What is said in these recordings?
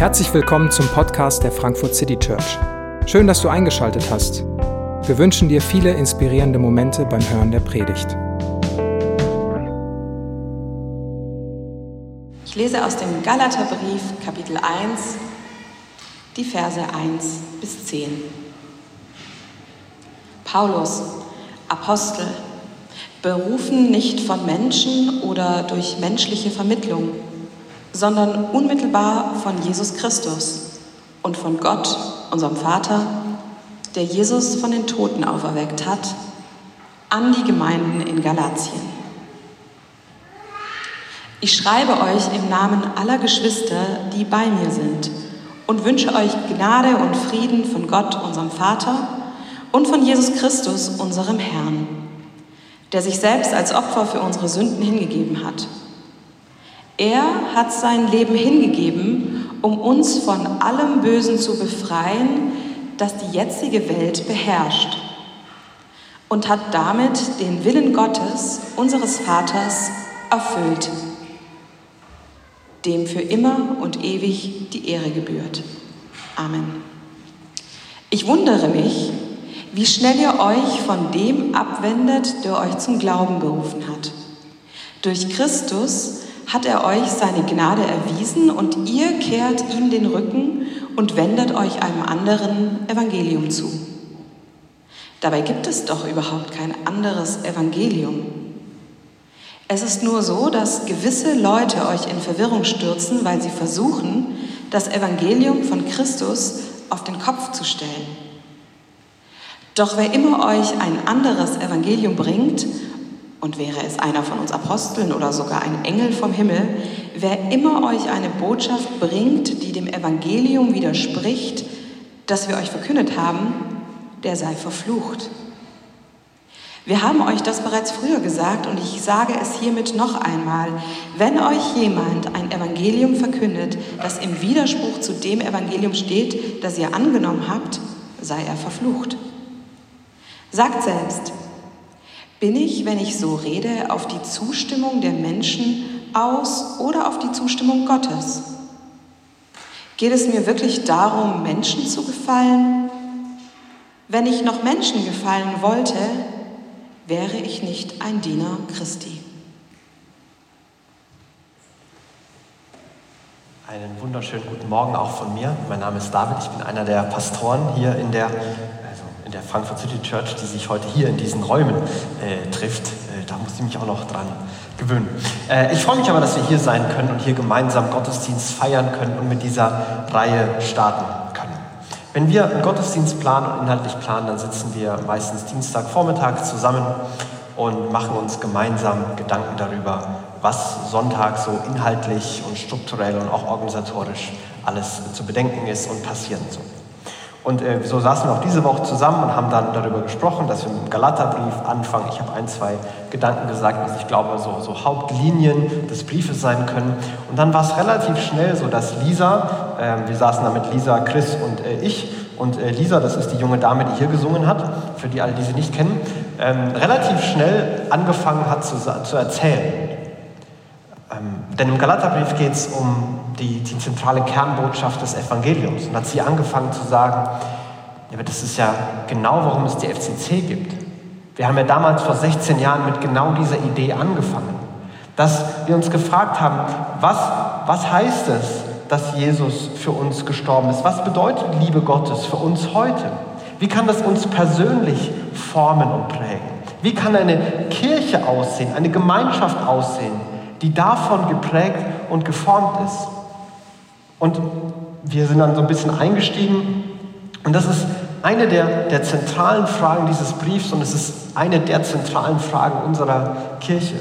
Herzlich willkommen zum Podcast der Frankfurt City Church. Schön, dass du eingeschaltet hast. Wir wünschen dir viele inspirierende Momente beim Hören der Predigt. Ich lese aus dem Galaterbrief Kapitel 1 die Verse 1 bis 10. Paulus, Apostel, berufen nicht von Menschen oder durch menschliche Vermittlung, sondern unmittelbar von Jesus Christus und von Gott, unserem Vater, der Jesus von den Toten auferweckt hat, an die Gemeinden in Galatien. Ich schreibe euch im Namen aller Geschwister, die bei mir sind, und wünsche euch Gnade und Frieden von Gott, unserem Vater, und von Jesus Christus, unserem Herrn, der sich selbst als Opfer für unsere Sünden hingegeben hat. Er hat sein Leben hingegeben, um uns von allem Bösen zu befreien, das die jetzige Welt beherrscht, und hat damit den Willen Gottes, unseres Vaters, erfüllt, dem für immer und ewig die Ehre gebührt. Amen. Ich wundere mich, wie schnell ihr euch von dem abwendet, der euch zum Glauben berufen hat. Durch Christus hat er euch seine Gnade erwiesen und ihr kehrt ihm den Rücken und wendet euch einem anderen Evangelium zu. Dabei gibt es doch überhaupt kein anderes Evangelium. Es ist nur so, dass gewisse Leute euch in Verwirrung stürzen, weil sie versuchen, das Evangelium von Christus auf den Kopf zu stellen. Doch wer immer euch ein anderes Evangelium bringt, und wäre es einer von uns Aposteln oder sogar ein Engel vom Himmel, wer immer euch eine Botschaft bringt, die dem Evangelium widerspricht, das wir euch verkündet haben, der sei verflucht. Wir haben euch das bereits früher gesagt und ich sage es hiermit noch einmal. Wenn euch jemand ein Evangelium verkündet, das im Widerspruch zu dem Evangelium steht, das ihr angenommen habt, sei er verflucht. Sagt selbst, bin ich, wenn ich so rede, auf die Zustimmung der Menschen aus oder auf die Zustimmung Gottes? Geht es mir wirklich darum, Menschen zu gefallen? Wenn ich noch Menschen gefallen wollte, wäre ich nicht ein Diener Christi. Einen wunderschönen guten Morgen auch von mir. Mein Name ist David, ich bin einer der Pastoren hier in der in der Frankfurt City Church, die sich heute hier in diesen Räumen äh, trifft. Äh, da muss ich mich auch noch dran gewöhnen. Äh, ich freue mich aber, dass wir hier sein können und hier gemeinsam Gottesdienst feiern können und mit dieser Reihe starten können. Wenn wir einen Gottesdienst planen und inhaltlich planen, dann sitzen wir meistens Dienstagvormittag zusammen und machen uns gemeinsam Gedanken darüber, was Sonntag so inhaltlich und strukturell und auch organisatorisch alles zu bedenken ist und passieren soll. Und äh, so saßen wir auch diese Woche zusammen und haben dann darüber gesprochen, dass wir mit dem Galaterbrief anfangen. Ich habe ein, zwei Gedanken gesagt, was ich glaube, so, so Hauptlinien des Briefes sein können. Und dann war es relativ schnell so, dass Lisa, äh, wir saßen da mit Lisa, Chris und äh, ich, und äh, Lisa, das ist die junge Dame, die hier gesungen hat, für die alle, die sie nicht kennen, ähm, relativ schnell angefangen hat zu, zu erzählen. Ähm, denn im Galaterbrief geht es um die, die zentrale Kernbotschaft des Evangeliums. Und hat sie angefangen zu sagen, ja, aber das ist ja genau, warum es die FCC gibt. Wir haben ja damals vor 16 Jahren mit genau dieser Idee angefangen. Dass wir uns gefragt haben, was, was heißt es, dass Jesus für uns gestorben ist? Was bedeutet Liebe Gottes für uns heute? Wie kann das uns persönlich formen und prägen? Wie kann eine Kirche aussehen, eine Gemeinschaft aussehen, die davon geprägt und geformt ist? Und wir sind dann so ein bisschen eingestiegen. Und das ist eine der, der zentralen Fragen dieses Briefs und es ist eine der zentralen Fragen unserer Kirche.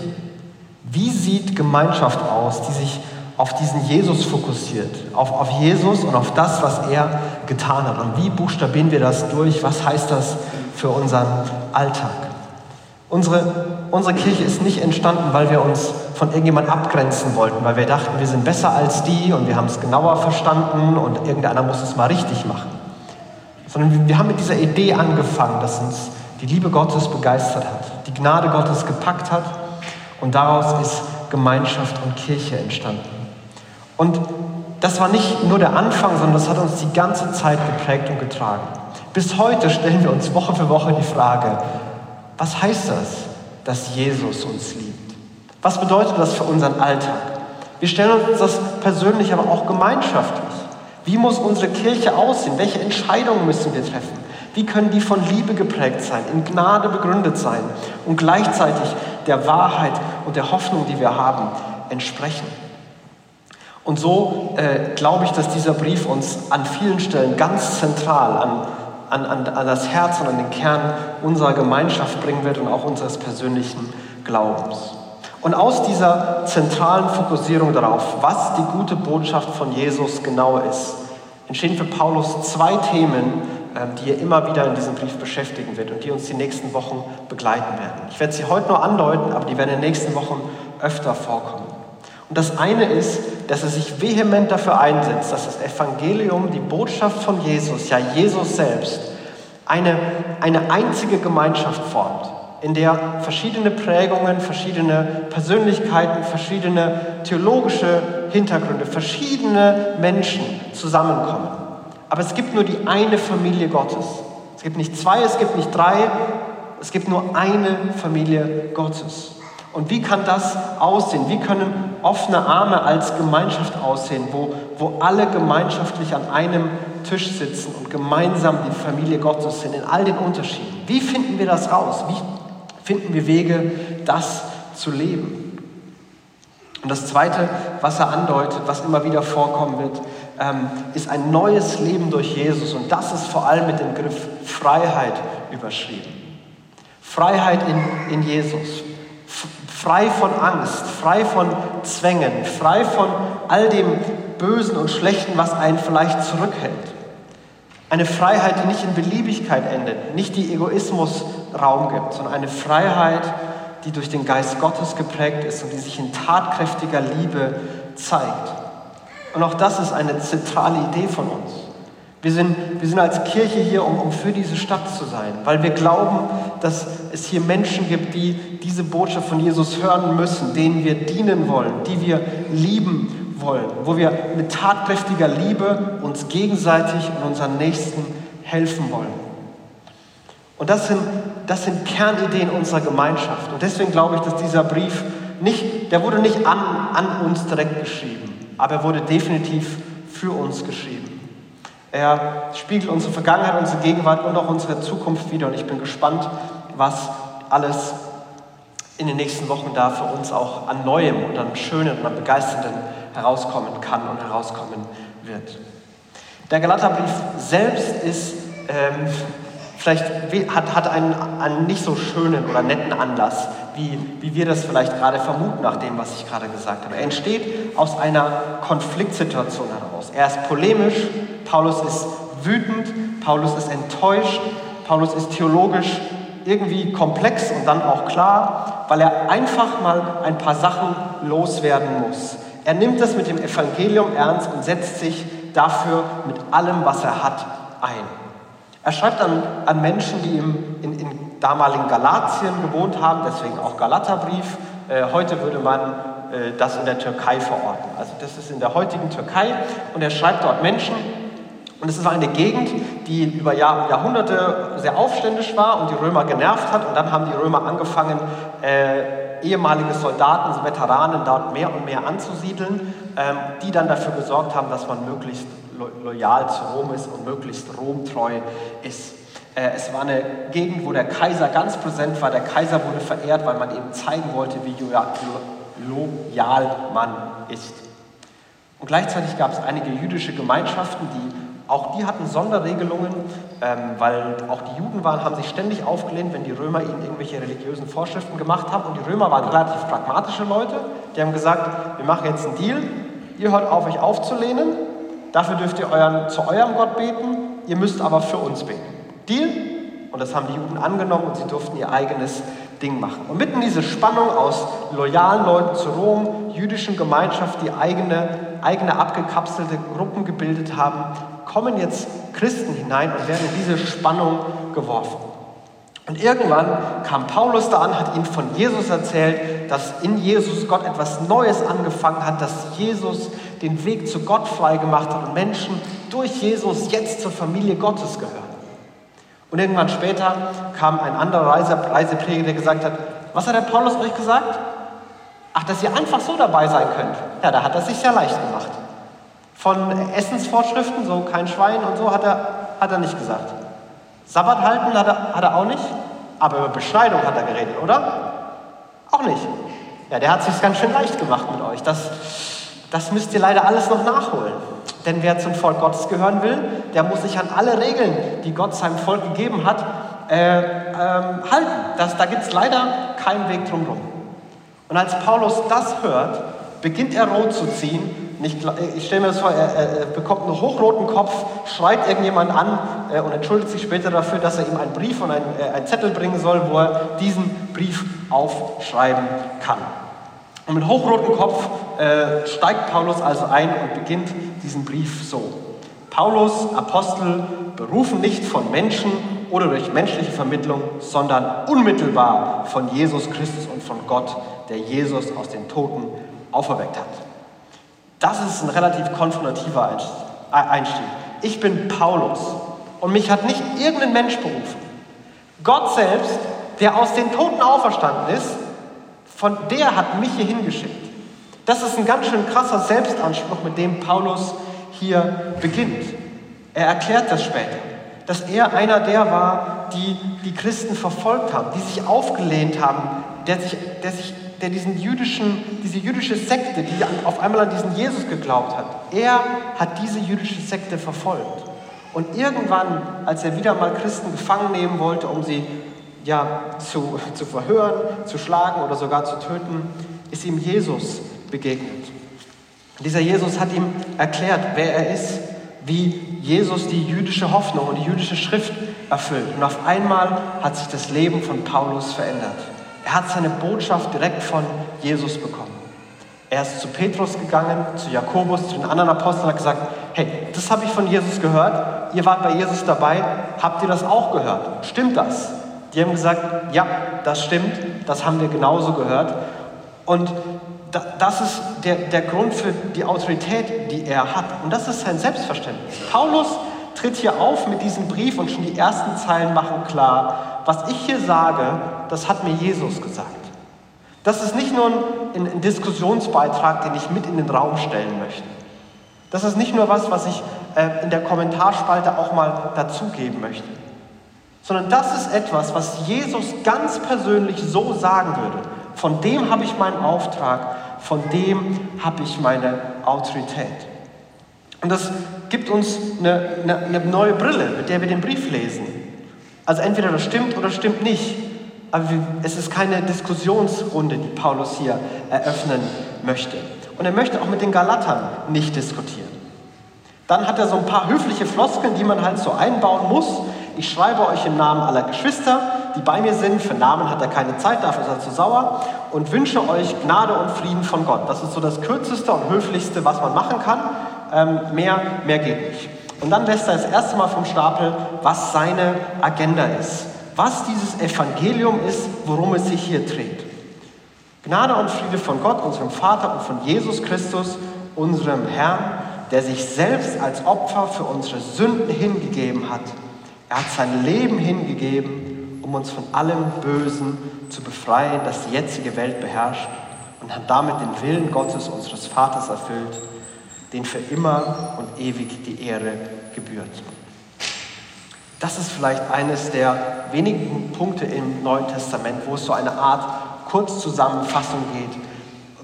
Wie sieht Gemeinschaft aus, die sich auf diesen Jesus fokussiert, auf, auf Jesus und auf das, was er getan hat? Und wie buchstabieren wir das durch? Was heißt das für unseren Alltag? Unsere, unsere Kirche ist nicht entstanden, weil wir uns von irgendjemand abgrenzen wollten, weil wir dachten, wir sind besser als die und wir haben es genauer verstanden und irgendeiner muss es mal richtig machen. Sondern wir haben mit dieser Idee angefangen, dass uns die Liebe Gottes begeistert hat, die Gnade Gottes gepackt hat und daraus ist Gemeinschaft und Kirche entstanden. Und das war nicht nur der Anfang, sondern das hat uns die ganze Zeit geprägt und getragen. Bis heute stellen wir uns Woche für Woche die Frage, was heißt das, dass Jesus uns liebt? Was bedeutet das für unseren Alltag? Wir stellen uns das persönlich, aber auch gemeinschaftlich. Wie muss unsere Kirche aussehen? Welche Entscheidungen müssen wir treffen? Wie können die von Liebe geprägt sein, in Gnade begründet sein und gleichzeitig der Wahrheit und der Hoffnung, die wir haben, entsprechen? Und so äh, glaube ich, dass dieser Brief uns an vielen Stellen ganz zentral an, an, an, an das Herz und an den Kern unserer Gemeinschaft bringen wird und auch unseres persönlichen Glaubens. Und aus dieser zentralen Fokussierung darauf, was die gute Botschaft von Jesus genau ist, entstehen für Paulus zwei Themen, ähm, die er immer wieder in diesem Brief beschäftigen wird und die uns die nächsten Wochen begleiten werden. Ich werde sie heute nur andeuten, aber die werden in den nächsten Wochen öfter vorkommen. Und das eine ist, dass er sich vehement dafür einsetzt, dass das Evangelium, die Botschaft von Jesus, ja Jesus selbst, eine, eine einzige Gemeinschaft formt, in der verschiedene Prägungen, verschiedene Persönlichkeiten, verschiedene theologische Hintergründe, verschiedene Menschen zusammenkommen. Aber es gibt nur die eine Familie Gottes. Es gibt nicht zwei, es gibt nicht drei, es gibt nur eine Familie Gottes. Und wie kann das aussehen? Wie können offene Arme als Gemeinschaft aussehen, wo, wo alle gemeinschaftlich an einem Tisch sitzen und gemeinsam die Familie Gottes sind, in all den Unterschieden? Wie finden wir das raus? Wie finden wir Wege, das zu leben? Und das Zweite, was er andeutet, was immer wieder vorkommen wird, ähm, ist ein neues Leben durch Jesus. Und das ist vor allem mit dem Begriff Freiheit überschrieben. Freiheit in, in Jesus frei von Angst, frei von Zwängen, frei von all dem Bösen und Schlechten, was einen vielleicht zurückhält. Eine Freiheit, die nicht in Beliebigkeit endet, nicht die Egoismus Raum gibt, sondern eine Freiheit, die durch den Geist Gottes geprägt ist und die sich in tatkräftiger Liebe zeigt. Und auch das ist eine zentrale Idee von uns. Wir sind, wir sind als Kirche hier, um, um für diese Stadt zu sein, weil wir glauben, dass es hier Menschen gibt, die diese Botschaft von Jesus hören müssen, denen wir dienen wollen, die wir lieben wollen, wo wir mit tatkräftiger Liebe uns gegenseitig und unseren Nächsten helfen wollen. Und das sind, das sind Kernideen unserer Gemeinschaft. Und deswegen glaube ich, dass dieser Brief nicht, der wurde nicht an, an uns direkt geschrieben, aber er wurde definitiv für uns geschrieben. Er spiegelt unsere Vergangenheit, unsere Gegenwart und auch unsere Zukunft wieder. Und ich bin gespannt, was alles in den nächsten Wochen da für uns auch an Neuem und an Schönen und an Begeisternden herauskommen kann und herauskommen wird. Der Galaterbrief selbst ist ähm, vielleicht hat, hat einen, einen nicht so schönen oder netten Anlass, wie, wie wir das vielleicht gerade vermuten nach dem, was ich gerade gesagt habe. Er entsteht aus einer Konfliktsituation heraus. Er ist polemisch, Paulus ist wütend, Paulus ist enttäuscht, Paulus ist theologisch irgendwie komplex und dann auch klar, weil er einfach mal ein paar Sachen loswerden muss. Er nimmt das mit dem Evangelium ernst und setzt sich dafür mit allem, was er hat, ein. Er schreibt an, an Menschen, die im, in, in damaligen Galatien gewohnt haben, deswegen auch Galaterbrief. Äh, heute würde man äh, das in der Türkei verorten. Also das ist in der heutigen Türkei und er schreibt dort Menschen. Und es war eine Gegend, die über Jahr, Jahrhunderte sehr aufständisch war und die Römer genervt hat. Und dann haben die Römer angefangen, äh, ehemalige Soldaten, so Veteranen dort mehr und mehr anzusiedeln, ähm, die dann dafür gesorgt haben, dass man möglichst loyal zu Rom ist und möglichst romtreu ist. Äh, es war eine Gegend, wo der Kaiser ganz präsent war. Der Kaiser wurde verehrt, weil man eben zeigen wollte, wie loyal man ist. Und gleichzeitig gab es einige jüdische Gemeinschaften, die auch die hatten Sonderregelungen, ähm, weil auch die Juden waren, haben sich ständig aufgelehnt, wenn die Römer ihnen irgendwelche religiösen Vorschriften gemacht haben. Und die Römer waren relativ pragmatische Leute. Die haben gesagt, wir machen jetzt einen Deal. Ihr hört auf, euch aufzulehnen Dafür dürft ihr euren, zu eurem Gott beten, ihr müsst aber für uns beten. Deal? Und das haben die Juden angenommen und sie durften ihr eigenes Ding machen. Und mitten in diese Spannung aus loyalen Leuten zu Rom, jüdischen Gemeinschaft, die eigene, eigene abgekapselte Gruppen gebildet haben, kommen jetzt Christen hinein und werden in diese Spannung geworfen. Und irgendwann kam Paulus da an, hat ihnen von Jesus erzählt, dass in Jesus Gott etwas Neues angefangen hat, dass Jesus den Weg zu Gott freigemacht hat und Menschen durch Jesus jetzt zur Familie Gottes gehören. Und irgendwann später kam ein anderer Reise, Reisepräger, der gesagt hat, was hat der Paulus euch gesagt? Ach, dass ihr einfach so dabei sein könnt. Ja, da hat er sich sehr leicht gemacht. Von Essensvorschriften, so kein Schwein und so, hat er, hat er nicht gesagt. Sabbat halten hat er, hat er auch nicht, aber über Beschneidung hat er geredet, oder? Auch nicht. Ja, der hat sich ganz schön leicht gemacht mit euch. Das, das müsst ihr leider alles noch nachholen. Denn wer zum Volk Gottes gehören will, der muss sich an alle Regeln, die Gott seinem Volk gegeben hat, äh, ähm, halten. Das, da gibt es leider keinen Weg drumherum. Und als Paulus das hört, beginnt er rot zu ziehen. Ich, ich stelle mir das vor, er, er, bekommt einen hochroten Kopf, schreit irgendjemand an äh, und entschuldigt sich später dafür, dass er ihm einen Brief und einen, äh, einen Zettel bringen soll, wo er diesen Brief aufschreiben kann. Und mit hochrotem Kopf äh, steigt Paulus also ein und beginnt diesen Brief so. Paulus, Apostel, berufen nicht von Menschen oder durch menschliche Vermittlung, sondern unmittelbar von Jesus Christus und von Gott, der Jesus aus den Toten auferweckt hat. Das ist ein relativ konfrontativer Einstieg. Ich bin Paulus und mich hat nicht irgendein Mensch berufen. Gott selbst, der aus den Toten auferstanden ist, von der hat mich hier hingeschickt. Das ist ein ganz schön krasser Selbstanspruch, mit dem Paulus hier beginnt. Er erklärt das später, dass er einer der war, die die Christen verfolgt haben, die sich aufgelehnt haben, der, sich, der, sich, der diesen jüdischen, diese jüdische Sekte, die auf einmal an diesen Jesus geglaubt hat, er hat diese jüdische Sekte verfolgt. Und irgendwann, als er wieder mal Christen gefangen nehmen wollte, um sie ja, zu, zu verhören, zu schlagen oder sogar zu töten, ist ihm Jesus begegnet. Dieser Jesus hat ihm erklärt, wer er ist, wie Jesus die jüdische Hoffnung und die jüdische Schrift erfüllt. Und auf einmal hat sich das Leben von Paulus verändert. Er hat seine Botschaft direkt von Jesus bekommen. Er ist zu Petrus gegangen, zu Jakobus, zu den anderen Aposteln und hat gesagt, hey, das habe ich von Jesus gehört, ihr wart bei Jesus dabei, habt ihr das auch gehört? Stimmt das? Die haben gesagt, ja, das stimmt, das haben wir genauso gehört. Und das ist der, der Grund für die Autorität, die er hat. Und das ist sein Selbstverständnis. Paulus tritt hier auf mit diesem Brief und schon die ersten Zeilen machen klar, was ich hier sage, das hat mir Jesus gesagt. Das ist nicht nur ein, ein Diskussionsbeitrag, den ich mit in den Raum stellen möchte. Das ist nicht nur was, was ich äh, in der Kommentarspalte auch mal dazugeben möchte sondern das ist etwas, was Jesus ganz persönlich so sagen würde. Von dem habe ich meinen Auftrag, von dem habe ich meine Autorität. Und das gibt uns eine, eine, eine, neue Brille, mit der wir den Brief lesen. Also entweder das stimmt oder stimmt nicht. Aber es ist keine Diskussionsrunde, die Paulus hier eröffnen möchte. Und er möchte auch mit den Galatern nicht diskutieren. Dann hat er so ein paar höfliche Floskeln, die man halt so einbauen muss, ich schreibe euch im Namen aller Geschwister, die bei mir sind. Für Namen hat er keine Zeit, dafür ist er zu sauer. Und wünsche euch Gnade und Frieden von Gott. Das ist so das kürzeste und höflichste, was man machen kann. Ähm, mehr, mehr geht nicht. Und dann lässt er das erste Mal vom Stapel, was seine Agenda ist. Was dieses Evangelium ist, worum es sich hier dreht. Gnade und Friede von Gott, unserem Vater und von Jesus Christus, unserem Herrn, der sich selbst als Opfer für unsere Sünden hingegeben hat er hat sein Leben hingegeben, um uns von allem Bösen zu befreien, das die jetzige Welt beherrscht und hat damit den Willen Gottes, unseres Vaters, erfüllt, den für immer und ewig die Ehre gebührt. Das ist vielleicht eines der wenigen Punkte im Neuen Testament, wo es so eine Art Kurzzusammenfassung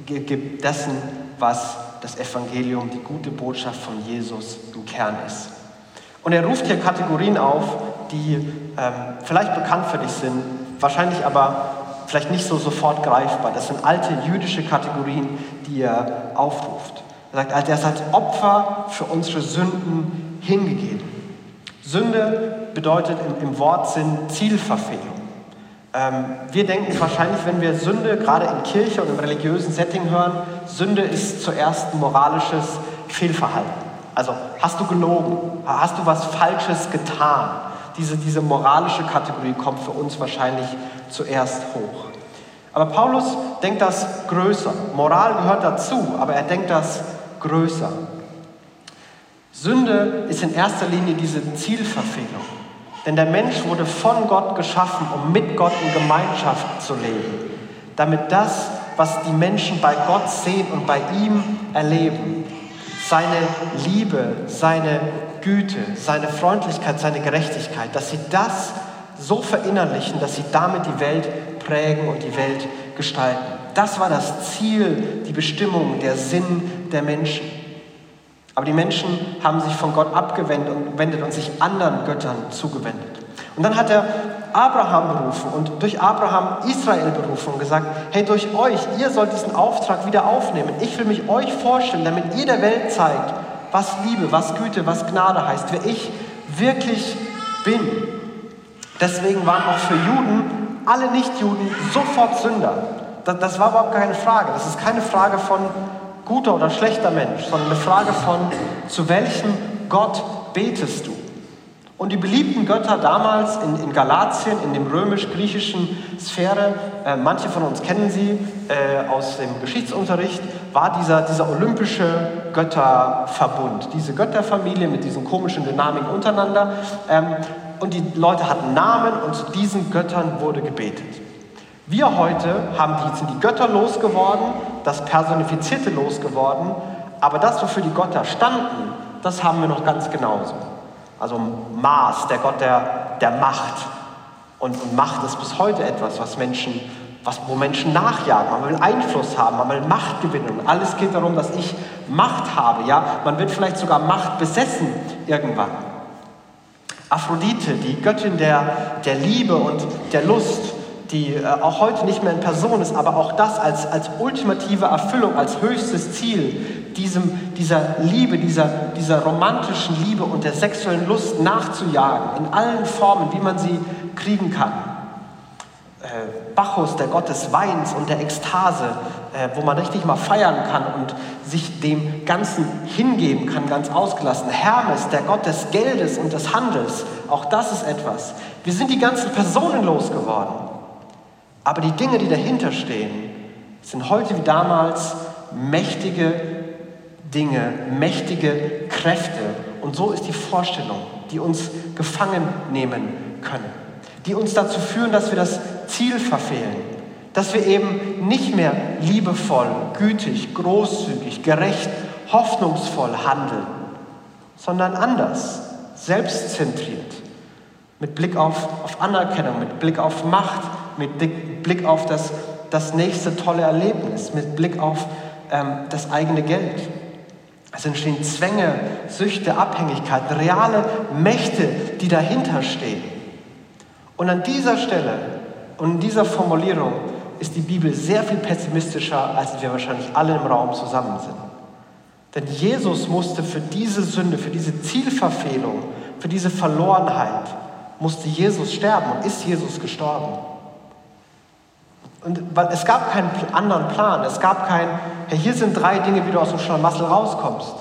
geht dessen, was das Evangelium, die gute Botschaft von Jesus im Kern ist. Und er ruft hier Kategorien auf, die ähm, vielleicht bekannt für dich sind, wahrscheinlich aber vielleicht nicht so sofort greifbar. Das sind alte jüdische Kategorien, die er aufruft. Er sagt, er ist als Opfer für unsere Sünden hingegeben. Sünde bedeutet im, im Wortsinn Zielverfehlung. Ähm, wir denken wahrscheinlich, wenn wir Sünde gerade in Kirche und im religiösen Setting hören, Sünde ist zuerst moralisches Fehlverhalten. Also hast du gelogen? Hast du was Falsches getan? Diese, diese moralische Kategorie kommt für uns wahrscheinlich zuerst hoch. Aber Paulus denkt das größer. Moral gehört dazu, aber er denkt das größer. Sünde ist in erster Linie diese Zielverfehlung. Denn der Mensch wurde von Gott geschaffen, um mit Gott in Gemeinschaft zu leben. Damit das, was die Menschen bei Gott sehen und bei ihm erleben, seine Liebe, seine Güte, seine Freundlichkeit, seine Gerechtigkeit, dass sie das so verinnerlichen, dass sie damit die Welt prägen und die Welt gestalten. Das war das Ziel, die Bestimmung, der Sinn der Menschen. Aber die Menschen haben sich von Gott abgewendet und sich anderen Göttern zugewendet. Und dann hat er Abraham berufen und durch Abraham Israel berufen und gesagt, hey, durch euch, ihr sollt diesen Auftrag wieder aufnehmen. Ich will mich euch vorstellen, damit ihr der Welt zeigt, was Liebe, was Güte, was Gnade heißt, wer ich wirklich bin. Deswegen waren auch für Juden, alle Nichtjuden, sofort Sünder. Das, das war überhaupt keine Frage. Das ist keine Frage von guter oder schlechter Mensch, sondern eine Frage von, zu welchem Gott betest du? Und die beliebten Götter damals in, in Galatien, in dem römisch-griechischen Sphäre, äh, manche von uns kennen sie äh, aus dem Geschichtsunterricht, war dieser, dieser olympische Götterverbund, diese Götterfamilie mit diesen komischen Dynamiken untereinander. Ähm, und die Leute hatten Namen und zu diesen Göttern wurde gebetet. Wir heute haben die, sind die Götter losgeworden, das Personifizierte losgeworden, aber das, wofür die Götter standen, das haben wir noch ganz genauso. Also Mars, der Gott der, der Macht. Und, Macht ist bis heute etwas, was Menschen, was, wo Menschen nachjagen. Man will Einfluss haben, man will Macht gewinnen. Und alles geht darum, dass ich Macht habe. Ja? Man wird vielleicht sogar Macht besessen irgendwann. Aphrodite, die Göttin der, der Liebe und der Lust, die äh, auch heute nicht mehr in Person ist, aber auch das als, als ultimative Erfüllung, als höchstes Ziel, diesem, dieser Liebe, dieser, dieser romantischen Liebe und der sexuellen Lust nachzujagen, in allen Formen, wie man sie kriegen kann. Äh, Bacchus, der Gott des Weins und der Ekstase, äh, wo man richtig mal feiern kann und sich dem Ganzen hingeben kann, ganz ausgelassen. Hermes, der Gott des Geldes und des Handels, auch das ist etwas. Wir sind die ganzen Personen losgeworden. Aber die Dinge, die dahinter stehen, sind heute wie damals mächtige Dinge, mächtige Kräfte. Und so ist die Vorstellung, die uns gefangen nehmen können, die uns dazu führen, dass wir das Ziel verfehlen, dass wir eben nicht mehr liebevoll, gütig, großzügig, gerecht, hoffnungsvoll handeln, sondern anders, selbstzentriert, mit Blick auf, auf Anerkennung, mit Blick auf Macht, mit Blick auf das, das nächste tolle Erlebnis, mit Blick auf ähm, das eigene Geld. Es entstehen Zwänge, Süchte, Abhängigkeiten, reale Mächte, die dahinter stehen. Und an dieser Stelle und in dieser Formulierung ist die Bibel sehr viel pessimistischer, als wir wahrscheinlich alle im Raum zusammen sind. Denn Jesus musste für diese Sünde, für diese Zielverfehlung, für diese Verlorenheit, musste Jesus sterben und ist Jesus gestorben. Und es gab keinen anderen Plan. Es gab kein, hey, hier sind drei Dinge, wie du aus dem Schlamassel rauskommst.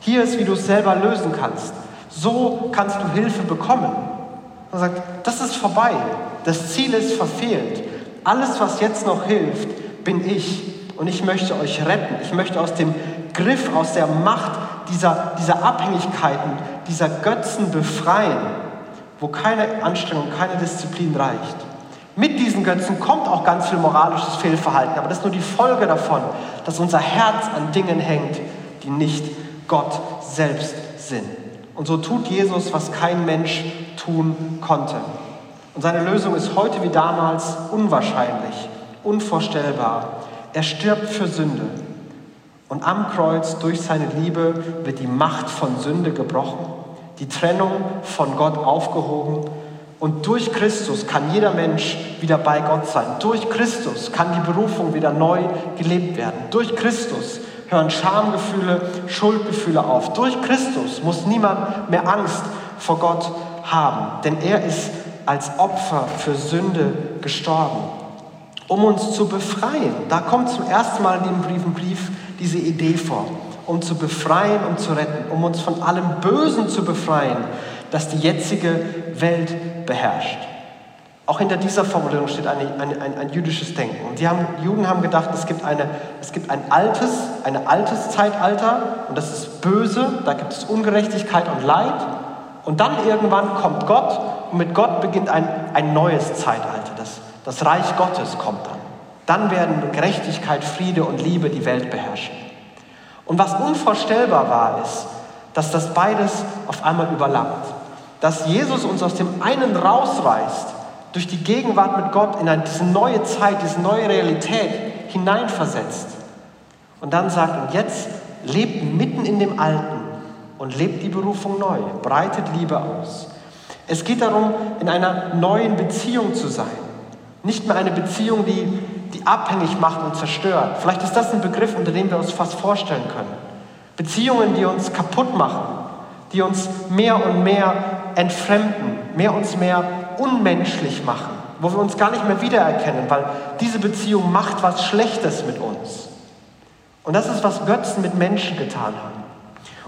Hier ist, wie du es selber lösen kannst. So kannst du Hilfe bekommen. Er sagt, das ist vorbei. Das Ziel ist verfehlt. Alles, was jetzt noch hilft, bin ich. Und ich möchte euch retten. Ich möchte aus dem Griff, aus der Macht dieser, dieser Abhängigkeiten, dieser Götzen befreien, wo keine Anstrengung, keine Disziplin reicht. Mit diesen Götzen kommt auch ganz viel moralisches Fehlverhalten, aber das ist nur die Folge davon, dass unser Herz an Dingen hängt, die nicht Gott selbst sind. Und so tut Jesus, was kein Mensch tun konnte. Und seine Lösung ist heute wie damals unwahrscheinlich, unvorstellbar. Er stirbt für Sünde. Und am Kreuz durch seine Liebe wird die Macht von Sünde gebrochen, die Trennung von Gott aufgehoben und durch Christus kann jeder Mensch wieder bei Gott sein. Durch Christus kann die Berufung wieder neu gelebt werden. Durch Christus hören Schamgefühle, Schuldgefühle auf. Durch Christus muss niemand mehr Angst vor Gott haben, denn er ist als Opfer für Sünde gestorben, um uns zu befreien. Da kommt zum ersten Mal in dem Brief, Brief diese Idee vor, um zu befreien, um zu retten, um uns von allem Bösen zu befreien, das die jetzige Welt beherrscht. Auch hinter dieser Formulierung steht eine, eine, ein, ein, jüdisches Denken. Und die, haben, Juden haben gedacht, es gibt, eine, es gibt ein altes, ein altes Zeitalter und das ist böse, da gibt es Ungerechtigkeit und Leid. Und dann irgendwann kommt Gott und mit Gott beginnt ein, ein neues Zeitalter. Das, das Reich Gottes kommt dann. Dann werden Gerechtigkeit, Friede und Liebe die Welt beherrschen. Und was unvorstellbar war, ist, dass das beides auf einmal überlappt. Dass Jesus uns aus dem einen rausreißt, durch die Gegenwart mit Gott in eine, diese neue Zeit, diese neue Realität hineinversetzt. Und dann sagt, und jetzt lebt mitten in dem Alten und lebt die Berufung neu, breitet Liebe aus. Es geht darum, in einer neuen Beziehung zu sein. Nicht mehr eine Beziehung, die, die abhängig macht und zerstört. Vielleicht ist das ein Begriff, unter dem wir uns fast vorstellen können. Beziehungen, die uns kaputt machen, die uns mehr und mehr entfremden, mehr uns mehr unmenschlich machen, wo wir uns gar nicht mehr wiedererkennen, weil diese Beziehung macht was Schlechtes mit uns. Und das ist, was Götzen mit Menschen getan haben.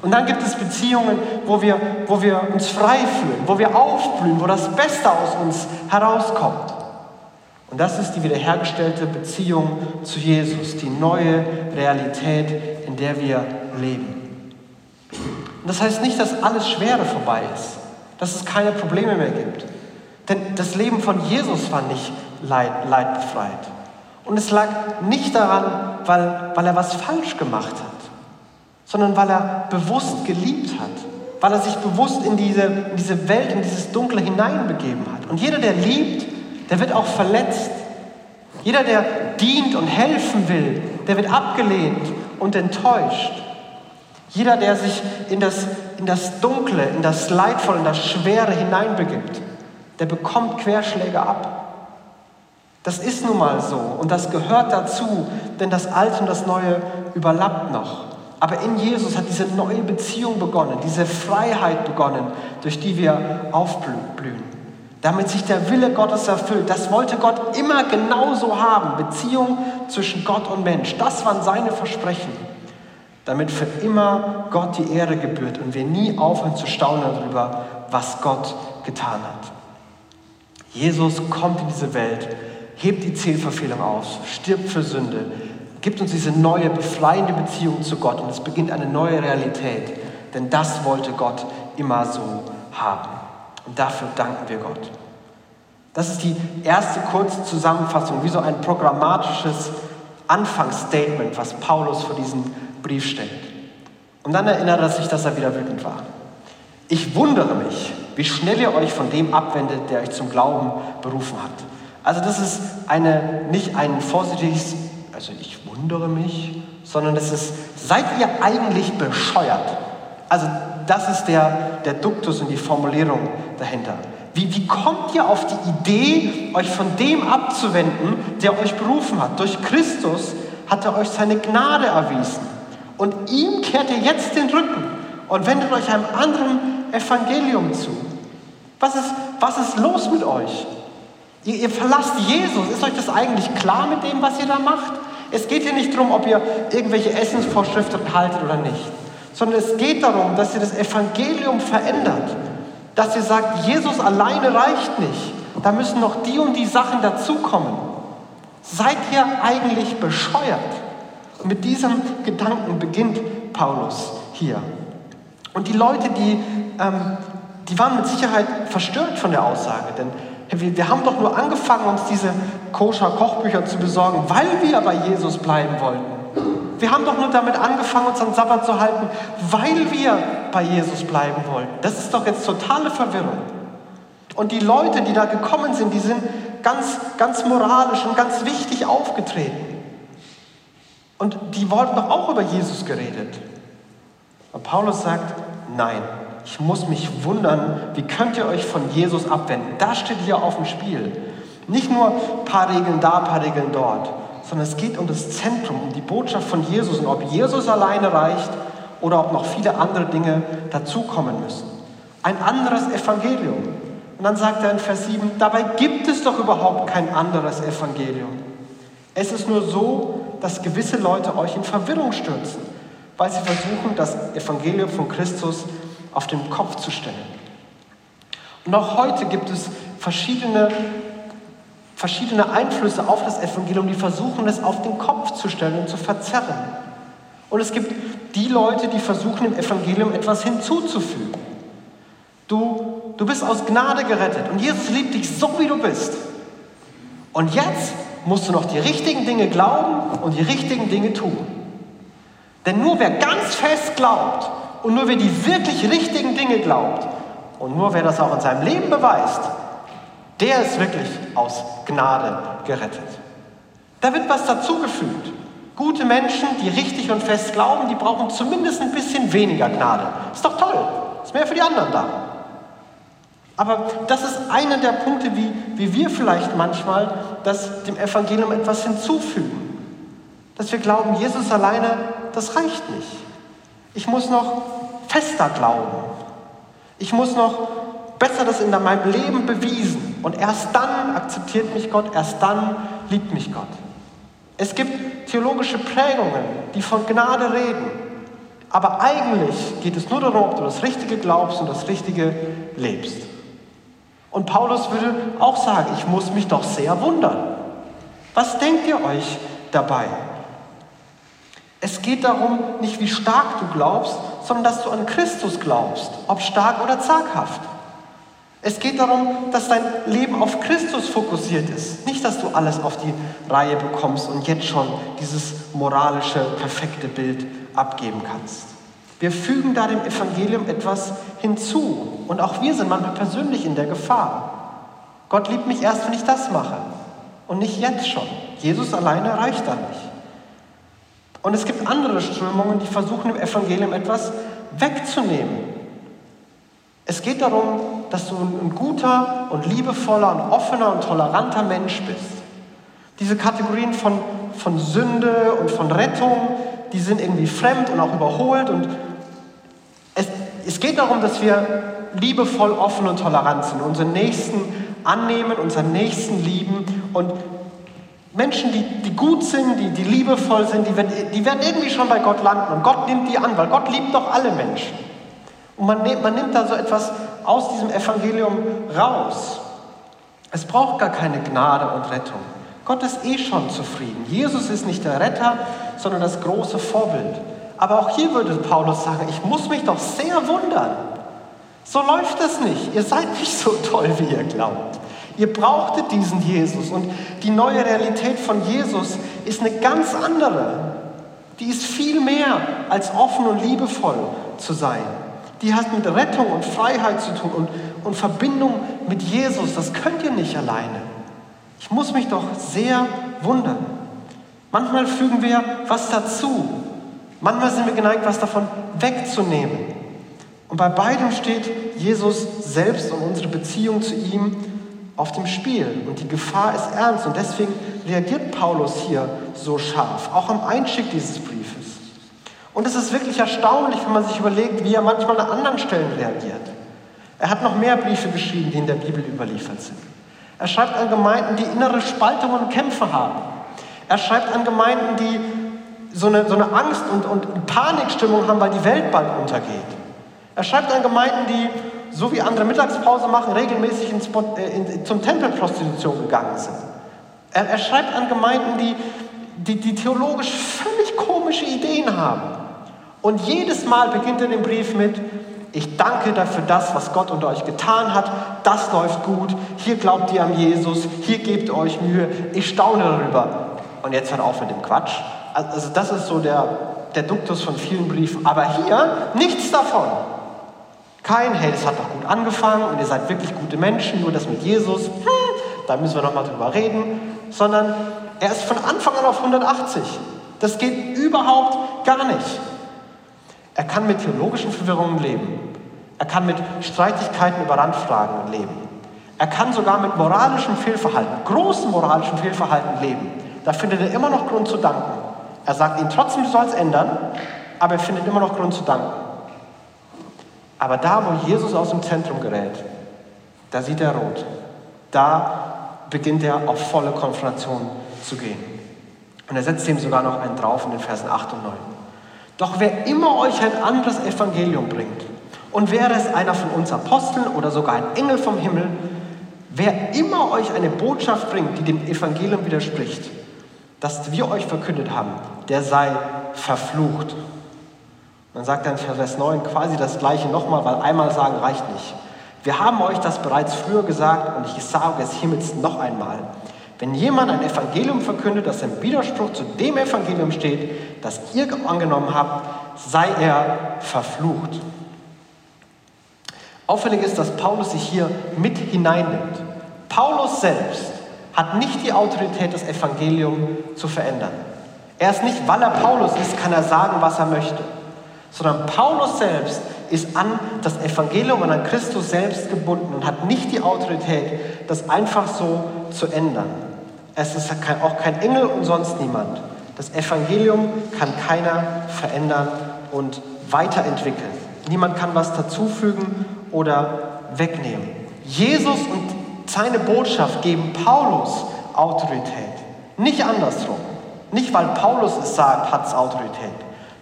Und dann gibt es Beziehungen, wo wir, wo wir uns frei fühlen, wo wir aufblühen, wo das Beste aus uns herauskommt. Und das ist die wiederhergestellte Beziehung zu Jesus, die neue Realität, in der wir leben. Und das heißt nicht, dass alles Schwere vorbei ist, dass es keine Probleme mehr gibt. Denn das Leben von Jesus war nicht leid, leidbefreit. Und es lag nicht daran, weil, weil er was falsch gemacht hat, sondern weil er bewusst geliebt hat, weil er sich bewusst in diese, in diese Welt, in dieses Dunkle hineinbegeben hat. Und jeder, der liebt, der wird auch verletzt. Jeder, der dient und helfen will, der wird abgelehnt und enttäuscht. Jeder, der sich in das, in das Dunkle, in das Leidvolle, in das Schwere hineinbegibt, der bekommt Querschläge ab. Das ist nun mal so und das gehört dazu, denn das Alte und das Neue überlappt noch. Aber in Jesus hat diese neue Beziehung begonnen, diese Freiheit begonnen, durch die wir aufblühen. Damit sich der Wille Gottes erfüllt. Das wollte Gott immer genauso haben. Beziehung zwischen Gott und Mensch. Das waren seine Versprechen. Damit für immer Gott die Ehre gebührt und wir nie aufhören zu staunen darüber, was Gott getan hat. Jesus kommt in diese Welt, hebt die Zielverfehlung aus, stirbt für Sünde, gibt uns diese neue, befreiende Beziehung zu Gott und es beginnt eine neue Realität. Denn das wollte Gott immer so haben. Und dafür danken wir Gott. Das ist die erste kurze Zusammenfassung, wie so ein programmatisches Anfangsstatement, was Paulus für diesen Brief stellt. Und dann erinnert er sich, dass er wieder wütend war. Ich wundere mich, wie schnell ihr euch von dem abwendet, der euch zum Glauben berufen hat. Also das ist eine, nicht ein vorsichtiges, also ich wundere mich, sondern es ist, seid ihr eigentlich bescheuert? Also das ist der, der Duktus und die Formulierung dahinter. Wie, wie kommt ihr auf die Idee, euch von dem abzuwenden, der euch berufen hat? Durch Christus hat er euch seine Gnade erwiesen. Und ihm kehrt ihr jetzt den Rücken und wendet euch einem anderen Evangelium zu. Was ist, was ist los mit euch? Ihr, ihr verlasst Jesus. Ist euch das eigentlich klar mit dem, was ihr da macht? Es geht hier nicht darum, ob ihr irgendwelche Essensvorschriften haltet oder nicht, sondern es geht darum, dass ihr das Evangelium verändert. Dass ihr sagt, Jesus alleine reicht nicht. Da müssen noch die und die Sachen dazukommen. Seid ihr eigentlich bescheuert? Mit diesem Gedanken beginnt Paulus hier. Und die Leute, die, ähm, die waren mit Sicherheit verstört von der Aussage, denn wir, wir haben doch nur angefangen, uns diese koscher Kochbücher zu besorgen, weil wir bei Jesus bleiben wollten. Wir haben doch nur damit angefangen, uns an Sabbat zu halten, weil wir bei Jesus bleiben wollten. Das ist doch jetzt totale Verwirrung. Und die Leute, die da gekommen sind, die sind ganz, ganz moralisch und ganz wichtig aufgetreten. Und die wollten doch auch über Jesus geredet. Und Paulus sagt, nein, ich muss mich wundern, wie könnt ihr euch von Jesus abwenden? Das steht hier auf dem Spiel. Nicht nur ein paar Regeln da, ein paar Regeln dort, sondern es geht um das Zentrum, um die Botschaft von Jesus und ob Jesus alleine reicht oder ob noch viele andere Dinge dazukommen müssen. Ein anderes Evangelium. Und dann sagt er in Vers 7, dabei gibt es doch überhaupt kein anderes Evangelium. Es ist nur so, dass gewisse Leute euch in Verwirrung stürzen, weil sie versuchen, das Evangelium von Christus auf den Kopf zu stellen. Und auch heute gibt es verschiedene verschiedene Einflüsse auf das Evangelium, die versuchen, es auf den Kopf zu stellen und zu verzerren. Und es gibt die Leute, die versuchen, dem Evangelium etwas hinzuzufügen. Du, du bist aus Gnade gerettet und Jesus liebt dich so, wie du bist. Und jetzt musst du noch die richtigen Dinge glauben und die richtigen Dinge tun. Denn nur wer ganz fest glaubt und nur wer die wirklich richtigen Dinge glaubt und nur wer das auch in seinem Leben beweist, der ist wirklich aus Gnade gerettet. Da wird was dazugefügt. Gute Menschen, die richtig und fest glauben, die brauchen zumindest ein bisschen weniger Gnade. Ist doch toll. Ist mehr für die anderen da. Aber das ist einer der Punkte, wie, wie wir vielleicht manchmal das dem Evangelium etwas hinzufügen. Dass wir glauben, Jesus alleine, das reicht nicht. Ich muss noch fester glauben. Ich muss noch besser das in meinem Leben bewiesen. Und erst dann akzeptiert mich Gott, erst dann liebt mich Gott. Es gibt theologische Prägungen, die von Gnade reden. Aber eigentlich geht es nur darum, ob du das Richtige glaubst und das Richtige lebst. Und Paulus würde auch sagen, ich muss mich doch sehr wundern. Was denkt ihr euch dabei? Es geht darum, nicht wie stark du glaubst, sondern dass du an Christus glaubst, ob stark oder zaghaft. Es geht darum, dass dein Leben auf Christus fokussiert ist. Nicht, dass du alles auf die Reihe bekommst und jetzt schon dieses moralische, perfekte Bild abgeben kannst. Wir fügen da dem Evangelium etwas hinzu. Und auch wir sind manchmal persönlich in der Gefahr. Gott liebt mich erst, wenn ich das mache. Und nicht jetzt schon. Jesus alleine reicht da nicht. Und es gibt andere Strömungen, die versuchen, dem Evangelium etwas wegzunehmen. Es geht darum, dass du ein guter und liebevoller und offener und toleranter Mensch bist. Diese Kategorien von, von Sünde und von Rettung, die sind irgendwie fremd und auch überholt. Und es, es geht darum, dass wir liebevoll, offen und tolerant sind, unseren Nächsten annehmen, unseren Nächsten lieben und Menschen, die, die gut sind, die, die liebevoll sind, die werden, die werden irgendwie schon bei Gott landen und Gott nimmt die an, weil Gott liebt doch alle Menschen. Und man, man nimmt da so etwas aus diesem Evangelium raus. Es braucht gar keine Gnade und Rettung. Gott ist eh schon zufrieden. Jesus ist nicht der Retter, sondern das große Vorbild. Aber auch hier würde Paulus sagen, ich muss mich doch sehr wundern. So läuft es nicht. Ihr seid nicht so toll, wie ihr glaubt. Ihr brauchtet diesen Jesus und die neue Realität von Jesus ist eine ganz andere. Die ist viel mehr als offen und liebevoll zu sein. Die hat mit Rettung und Freiheit zu tun und, und Verbindung mit Jesus. Das könnt ihr nicht alleine. Ich muss mich doch sehr wundern. Manchmal fügen wir was dazu. Manchmal sind wir geneigt, was davon wegzunehmen. Und bei beidem steht Jesus selbst und unsere Beziehung zu ihm auf dem Spiel und die Gefahr ist ernst und deswegen reagiert Paulus hier so scharf, auch am Einschick dieses Briefes. Und es ist wirklich erstaunlich, wenn man sich überlegt, wie er manchmal an anderen Stellen reagiert. Er hat noch mehr Briefe geschrieben, die in der Bibel überliefert sind. Er schreibt an Gemeinden, die innere Spaltungen und Kämpfe haben. Er schreibt an Gemeinden, die so eine, so eine Angst und, und Panikstimmung haben, weil die Welt bald untergeht. Er schreibt an Gemeinden, die so wie andere Mittagspause machen, regelmäßig ins, äh, in, zum Tempelprostitution gegangen sind. Er, er schreibt an Gemeinden, die, die, die theologisch völlig komische Ideen haben. Und jedes Mal beginnt er den Brief mit, ich danke dafür das, was Gott unter euch getan hat. Das läuft gut. Hier glaubt ihr an Jesus. Hier gebt ihr euch Mühe. Ich staune darüber. Und jetzt hört auf mit dem Quatsch. Also das ist so der, der Duktus von vielen Briefen. Aber hier nichts davon. Kein, hey, das hat doch gut angefangen und ihr seid wirklich gute Menschen, nur das mit Jesus, hm, da müssen wir nochmal drüber reden. Sondern er ist von Anfang an auf 180. Das geht überhaupt gar nicht. Er kann mit theologischen Verwirrungen leben. Er kann mit Streitigkeiten über Randfragen leben. Er kann sogar mit moralischem Fehlverhalten, großem moralischem Fehlverhalten leben. Da findet er immer noch Grund zu danken. Er sagt ihnen trotzdem, du sollst ändern, aber er findet immer noch Grund zu danken. Aber da, wo Jesus aus dem Zentrum gerät, da sieht er rot. Da beginnt er auf volle Konfrontation zu gehen. Und er setzt ihm sogar noch einen drauf in den Versen 8 und 9. Doch wer immer euch ein anderes Evangelium bringt, und wäre es einer von uns Aposteln oder sogar ein Engel vom Himmel, Wer immer euch eine Botschaft bringt, die dem Evangelium widerspricht, das wir euch verkündet haben, der sei verflucht. Dann sagt er in Vers 9 quasi das gleiche nochmal, weil einmal sagen reicht nicht. Wir haben euch das bereits früher gesagt und ich sage es hiermit noch einmal. Wenn jemand ein Evangelium verkündet, das im Widerspruch zu dem Evangelium steht, das ihr angenommen habt, sei er verflucht. Auffällig ist, dass Paulus sich hier mit hineinnimmt. Paulus selbst hat nicht die Autorität, das Evangelium zu verändern. Er ist nicht, weil er Paulus ist, kann er sagen, was er möchte, sondern Paulus selbst ist an das Evangelium und an Christus selbst gebunden und hat nicht die Autorität, das einfach so zu ändern. Es ist auch kein Engel und sonst niemand. Das Evangelium kann keiner verändern und weiterentwickeln. Niemand kann was dazufügen oder wegnehmen. Jesus und seine Botschaft geben Paulus Autorität, nicht andersrum. Nicht weil Paulus es sagt, hat es Autorität,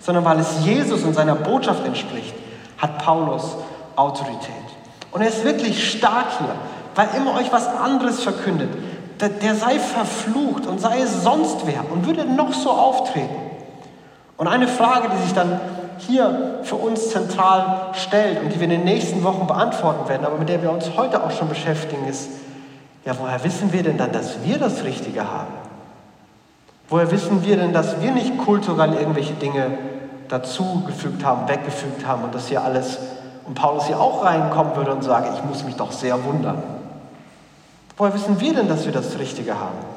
sondern weil es Jesus und seiner Botschaft entspricht, hat Paulus Autorität. Und er ist wirklich stark hier, weil immer euch was anderes verkündet. Der, der sei verflucht und sei es sonst wer und würde noch so auftreten. Und eine Frage, die sich dann hier für uns zentral stellt und die wir in den nächsten Wochen beantworten werden, aber mit der wir uns heute auch schon beschäftigen, ist, ja, woher wissen wir denn dann, dass wir das Richtige haben? Woher wissen wir denn, dass wir nicht kulturell irgendwelche Dinge dazugefügt haben, weggefügt haben und dass hier alles, und Paulus hier auch reinkommen würde und sage, ich muss mich doch sehr wundern. Woher wissen wir denn, dass wir das Richtige haben?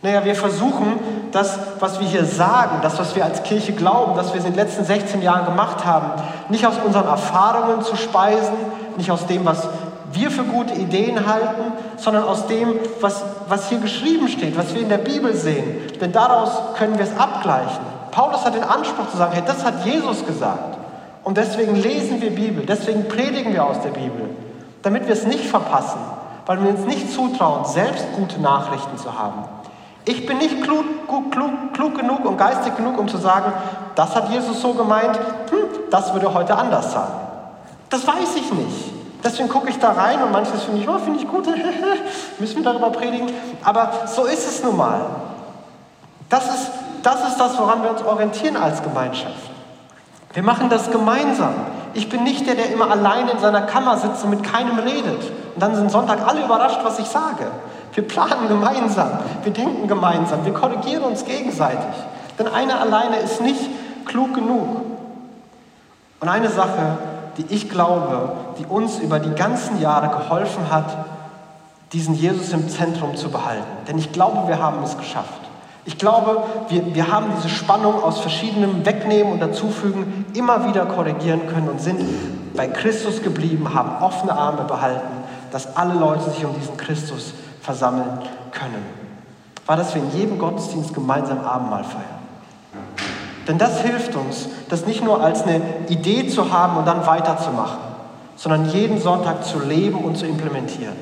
Naja, wir versuchen, das, was wir hier sagen, das, was wir als Kirche glauben, das wir in den letzten 16 Jahren gemacht haben, nicht aus unseren Erfahrungen zu speisen, nicht aus dem, was wir für gute Ideen halten, sondern aus dem, was, was hier geschrieben steht, was wir in der Bibel sehen. Denn daraus können wir es abgleichen. Paulus hat den Anspruch zu sagen, hey, das hat Jesus gesagt. Und deswegen lesen wir Bibel, deswegen predigen wir aus der Bibel, damit wir es nicht verpassen, weil wir uns nicht zutrauen, selbst gute Nachrichten zu haben. Ich bin nicht klug, klug, klug, genug und geistig genug, um zu sagen, das hat Jesus so gemeint, hm, das würde heute anders sein. Das weiß ich nicht. Deswegen gucke ich da rein und manches finde ich, oh, finde ich gut, müssen wir darüber predigen. Aber so ist es nun mal. Das ist, das ist das, woran wir uns orientieren als Gemeinschaft. Wir machen das gemeinsam. Ich bin nicht der, der immer alleine in seiner Kammer sitzt und mit keinem redet. Und dann sind Sonntag alle überrascht, was ich sage. Wir planen gemeinsam, wir denken gemeinsam, wir korrigieren uns gegenseitig. Denn einer alleine ist nicht klug genug. Und eine Sache, die ich glaube, die uns über die ganzen Jahre geholfen hat, diesen Jesus im Zentrum zu behalten. Denn ich glaube, wir haben es geschafft. Ich glaube, wir, wir haben diese Spannung aus verschiedenem Wegnehmen und Dazufügen immer wieder korrigieren können und sind bei Christus geblieben, haben offene Arme behalten, dass alle Leute sich um diesen Christus versammeln können. War, dass wir in jedem Gottesdienst gemeinsam Abendmahl feiern. Denn das hilft uns, das nicht nur als eine Idee zu haben und dann weiterzumachen, sondern jeden Sonntag zu leben und zu implementieren.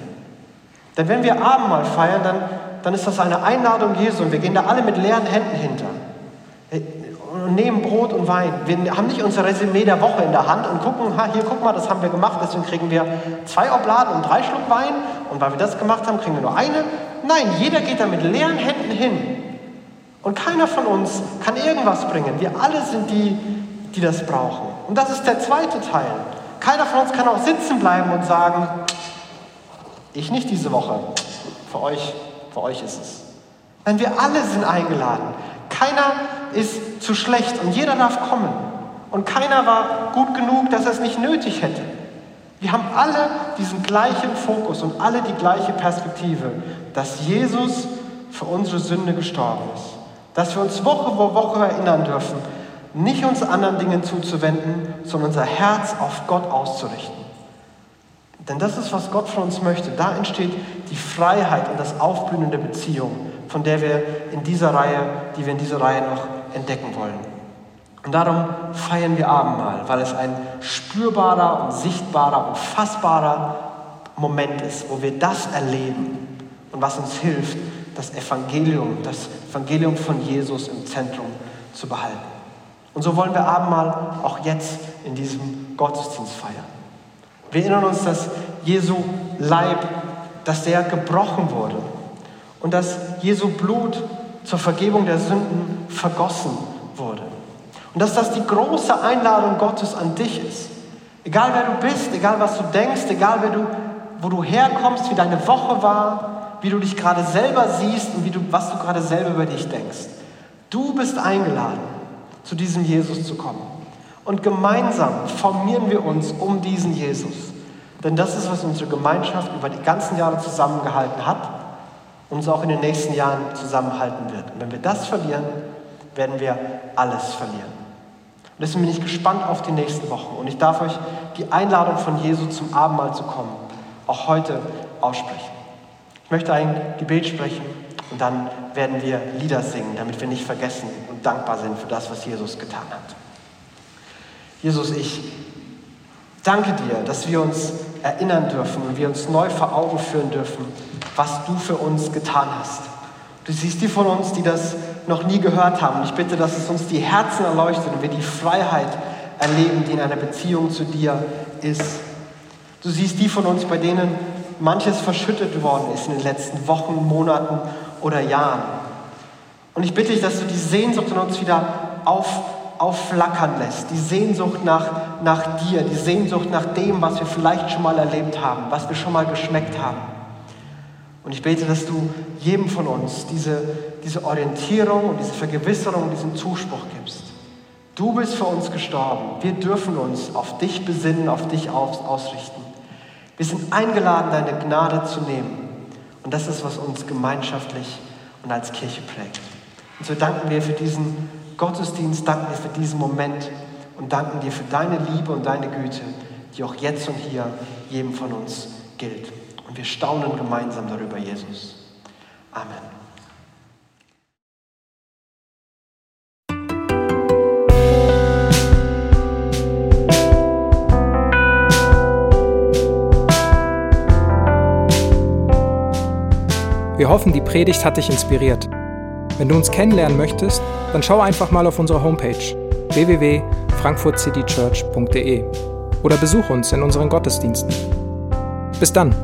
Denn wenn wir Abendmahl feiern, dann, dann ist das eine Einladung Jesu und wir gehen da alle mit leeren Händen hinter und nehmen Brot und Wein. Wir haben nicht unser Resümee der Woche in der Hand und gucken, ha, hier, guck mal, das haben wir gemacht, deswegen kriegen wir zwei Obladen und drei Schluck Wein und weil wir das gemacht haben, kriegen wir nur eine. Nein, jeder geht da mit leeren Händen hin. Und keiner von uns kann irgendwas bringen. Wir alle sind die, die das brauchen. Und das ist der zweite Teil. Keiner von uns kann auch sitzen bleiben und sagen, ich nicht diese Woche. Für euch, für euch ist es. Denn wir alle sind eingeladen. Keiner ist zu schlecht und jeder darf kommen. Und keiner war gut genug, dass er es nicht nötig hätte. Wir haben alle diesen gleichen Fokus und alle die gleiche Perspektive, dass Jesus für unsere Sünde gestorben ist. Dass wir uns Woche vor Woche erinnern dürfen, nicht uns anderen Dingen zuzuwenden, sondern unser Herz auf Gott auszurichten. Denn das ist, was Gott von uns möchte. Da entsteht die Freiheit und das Aufblühen der Beziehung, von der wir in dieser Reihe, die wir in dieser Reihe noch entdecken wollen. Und darum feiern wir Abendmahl, weil es ein spürbarer und sichtbarer und fassbarer Moment ist, wo wir das erleben und was uns hilft, das Evangelium, das Evangelium von Jesus im Zentrum zu behalten. Und so wollen wir Abendmahl auch jetzt in diesem Gottesdienst feiern. Wir erinnern uns, dass Jesu Leib dass der gebrochen wurde und dass Jesu Blut zur Vergebung der Sünden vergossen wurde. Und dass das die große Einladung Gottes an dich ist. Egal wer du bist, egal was du denkst, egal wer du, wo du herkommst, wie deine Woche war, wie du dich gerade selber siehst und wie du, was du gerade selber über dich denkst. Du bist eingeladen, zu diesem Jesus zu kommen. Und gemeinsam formieren wir uns um diesen Jesus. Denn das ist, was unsere Gemeinschaft über die ganzen Jahre zusammengehalten hat uns auch in den nächsten Jahren zusammenhalten wird. Und wenn wir das verlieren, werden wir alles verlieren. Und deswegen bin ich gespannt auf die nächsten Wochen. Und ich darf euch die Einladung von Jesu zum Abendmahl zu kommen, auch heute aussprechen. Ich möchte ein Gebet sprechen und dann werden wir Lieder singen, damit wir nicht vergessen und dankbar sind für das, was Jesus getan hat. Jesus, ich danke dir, dass wir uns erinnern dürfen und wir uns neu vor Augen führen dürfen, was du für uns getan hast. Du siehst die von uns, die das noch nie gehört haben. Ich bitte, dass es uns die Herzen erleuchtet und wir die Freiheit erleben, die in einer Beziehung zu dir ist. Du siehst die von uns, bei denen manches verschüttet worden ist in den letzten Wochen, Monaten oder Jahren. Und ich bitte dich, dass du die Sehnsucht in uns wieder auf, aufflackern lässt, die Sehnsucht nach, nach dir, die Sehnsucht nach dem, was wir vielleicht schon mal erlebt haben, was wir schon mal geschmeckt haben. Und ich bete, dass du jedem von uns diese, diese Orientierung und diese Vergewisserung diesen Zuspruch gibst. Du bist für uns gestorben. Wir dürfen uns auf dich besinnen, auf dich ausrichten. Wir sind eingeladen, deine Gnade zu nehmen. Und das ist, was uns gemeinschaftlich und als Kirche prägt. Und so danken wir für diesen Gottesdienst, danken dir für diesen Moment und danken dir für deine Liebe und deine Güte, die auch jetzt und hier jedem von uns gilt. Und wir staunen gemeinsam darüber, Jesus. Amen. Wir hoffen, die Predigt hat dich inspiriert. Wenn du uns kennenlernen möchtest, dann schau einfach mal auf unsere Homepage www.frankfurtcitychurch.de oder besuch uns in unseren Gottesdiensten. Bis dann!